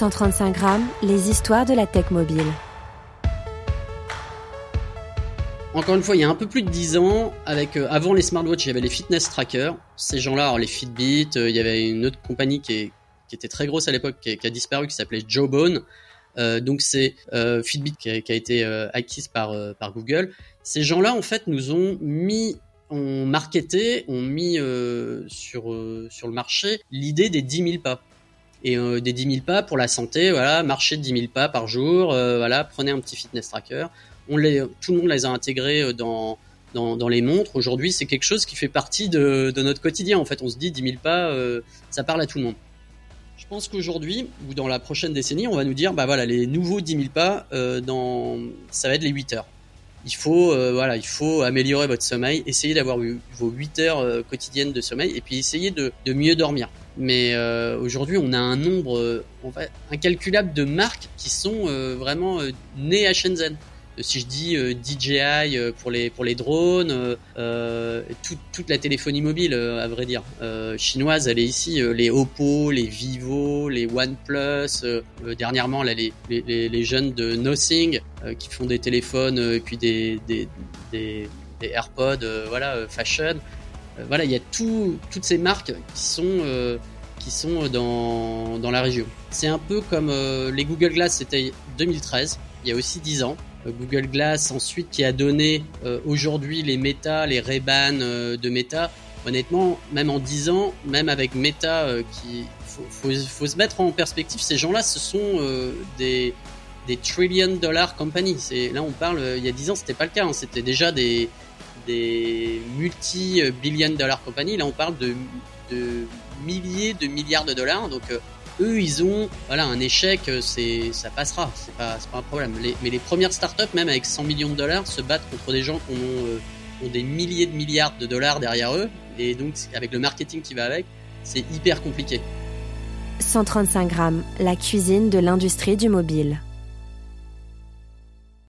135 grammes, les histoires de la tech mobile. Encore une fois, il y a un peu plus de 10 ans, avec euh, avant les smartwatches, il y avait les fitness trackers. Ces gens-là, les Fitbit, euh, il y avait une autre compagnie qui, était très grosse à l'époque, qui, a disparu, qui s'appelait Jawbone. Euh, donc c'est Fitbit qui a, été acquise par, par Google. Ces gens-là, en fait, nous ont mis ont marketé, ont mis sur, sur le marché l'idée des 10 000 pas et des 10 000 pas pour la santé, voilà, marcher 10 000 pas par jour, voilà, prenez un petit fitness tracker tout le monde les a intégrés euh, dans, dans, les montres. Aujourd'hui, c'est quelque chose qui fait partie de, notre quotidien. En fait, on se dit 10 000 pas, euh, ça parle à tout le monde. Je pense qu'aujourd'hui, ou dans la prochaine décennie, on va nous dire, bah voilà, les nouveaux 10 000 pas, euh, dans, ça va être les 8 heures. Il faut, voilà, il faut améliorer votre sommeil, essayer d'avoir vos 8 heures quotidiennes de sommeil, et puis essayer de, mieux dormir. Mais aujourd'hui, on a un nombre incalculable de marques qui sont vraiment nées à Shenzhen si je dis euh, DJI euh, pour les drones, euh, toute la téléphonie mobile, à vrai dire, chinoise, elle est ici. les Oppo, les Vivo, les OnePlus. dernièrement, là, les, jeunes de Nothing qui font des téléphones et puis des AirPods, voilà, fashion. voilà, il y a tout, toutes ces marques qui sont dans la région. C'est un peu comme les Google Glass, c'était 2013, il y a aussi 10 ans. Euh, Google Glass ensuite qui a donné euh, aujourd'hui les Meta, les ray euh, de Meta. Honnêtement, même en 10 ans, même avec Meta, qui faut, faut, se mettre en perspective, ces gens-là, ce sont des, des trillion dollar companies. C'est là on parle. il y a 10 ans, c'était pas le cas. Hein. c'était déjà des des multi billion dollar companies. Là, on parle de, de milliers de milliards de dollars. Donc eux, ils ont voilà un échec, euh, ça passera, c'est pas pas un problème. mais les premières startups, même avec 100 millions de dollars, se battent contre des gens qui euh, ont des milliers de milliards de dollars derrière eux, et donc avec le marketing qui va avec, c'est hyper compliqué. 135 grammes, la cuisine de l'industrie du mobile.